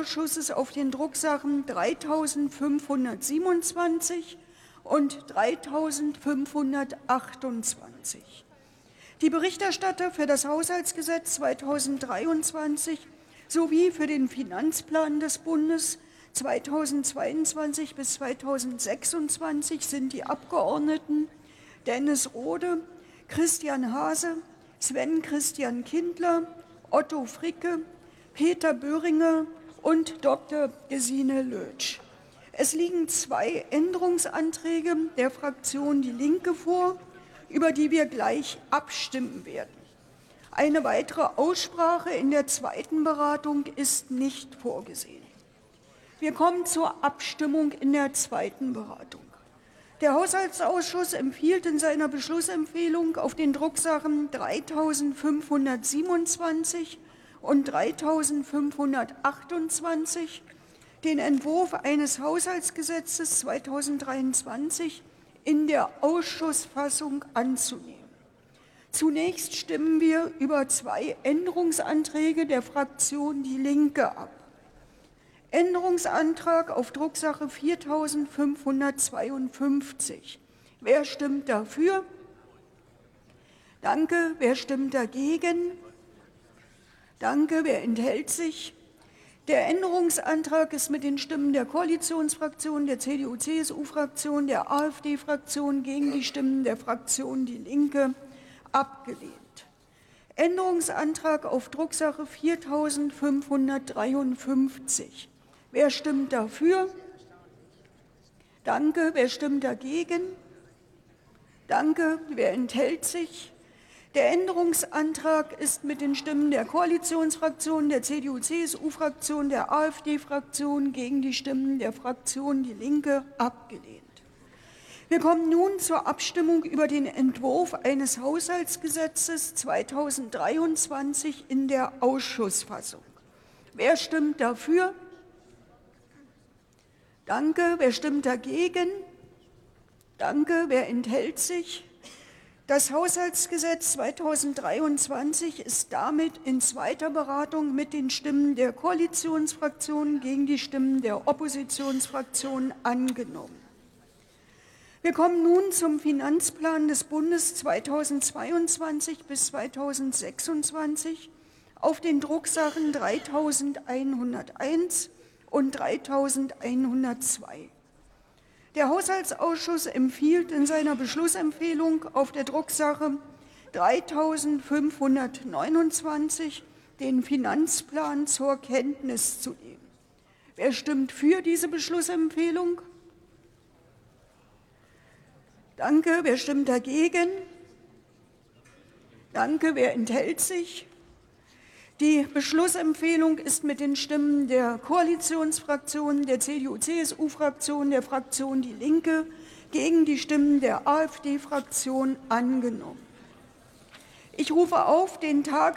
Haushaltsausschusses auf den Drucksachen 3527 und 3528. Die Berichterstatter für das Haushaltsgesetz 2023 sowie für den Finanzplan des Bundes 2022 bis 2026 sind die Abgeordneten Dennis Rode, Christian Hase, Sven Christian Kindler, Otto Fricke, Peter Böhringer und Dr. Gesine Lötsch. Es liegen zwei Änderungsanträge der Fraktion Die Linke vor, über die wir gleich abstimmen werden. Eine weitere Aussprache in der zweiten Beratung ist nicht vorgesehen. Wir kommen zur Abstimmung in der zweiten Beratung. Der Haushaltsausschuss empfiehlt in seiner Beschlussempfehlung auf den Drucksachen 3527 und 3528 den Entwurf eines Haushaltsgesetzes 2023 in der Ausschussfassung anzunehmen. Zunächst stimmen wir über zwei Änderungsanträge der Fraktion Die Linke ab. Änderungsantrag auf Drucksache 4552. Wer stimmt dafür? Danke. Wer stimmt dagegen? Danke. Wer enthält sich? Der Änderungsantrag ist mit den Stimmen der Koalitionsfraktion, der CDU-CSU-Fraktion, der AfD-Fraktion gegen die Stimmen der Fraktion Die Linke abgelehnt. Änderungsantrag auf Drucksache 4553. Wer stimmt dafür? Danke. Wer stimmt dagegen? Danke. Wer enthält sich? Der Änderungsantrag ist mit den Stimmen der Koalitionsfraktion, der CDU-CSU-Fraktion, der AfD-Fraktion gegen die Stimmen der Fraktion Die Linke abgelehnt. Wir kommen nun zur Abstimmung über den Entwurf eines Haushaltsgesetzes 2023 in der Ausschussfassung. Wer stimmt dafür? Danke. Wer stimmt dagegen? Danke. Wer enthält sich? Das Haushaltsgesetz 2023 ist damit in zweiter Beratung mit den Stimmen der Koalitionsfraktionen gegen die Stimmen der Oppositionsfraktionen angenommen. Wir kommen nun zum Finanzplan des Bundes 2022 bis 2026 auf den Drucksachen 3101 und 3102. Der Haushaltsausschuss empfiehlt in seiner Beschlussempfehlung auf der Drucksache 3529 den Finanzplan zur Kenntnis zu nehmen. Wer stimmt für diese Beschlussempfehlung? Danke. Wer stimmt dagegen? Danke. Wer enthält sich? Die Beschlussempfehlung ist mit den Stimmen der Koalitionsfraktionen, der CDU-CSU-Fraktion, der Fraktion Die Linke gegen die Stimmen der AfD-Fraktion angenommen. Ich rufe auf den Tages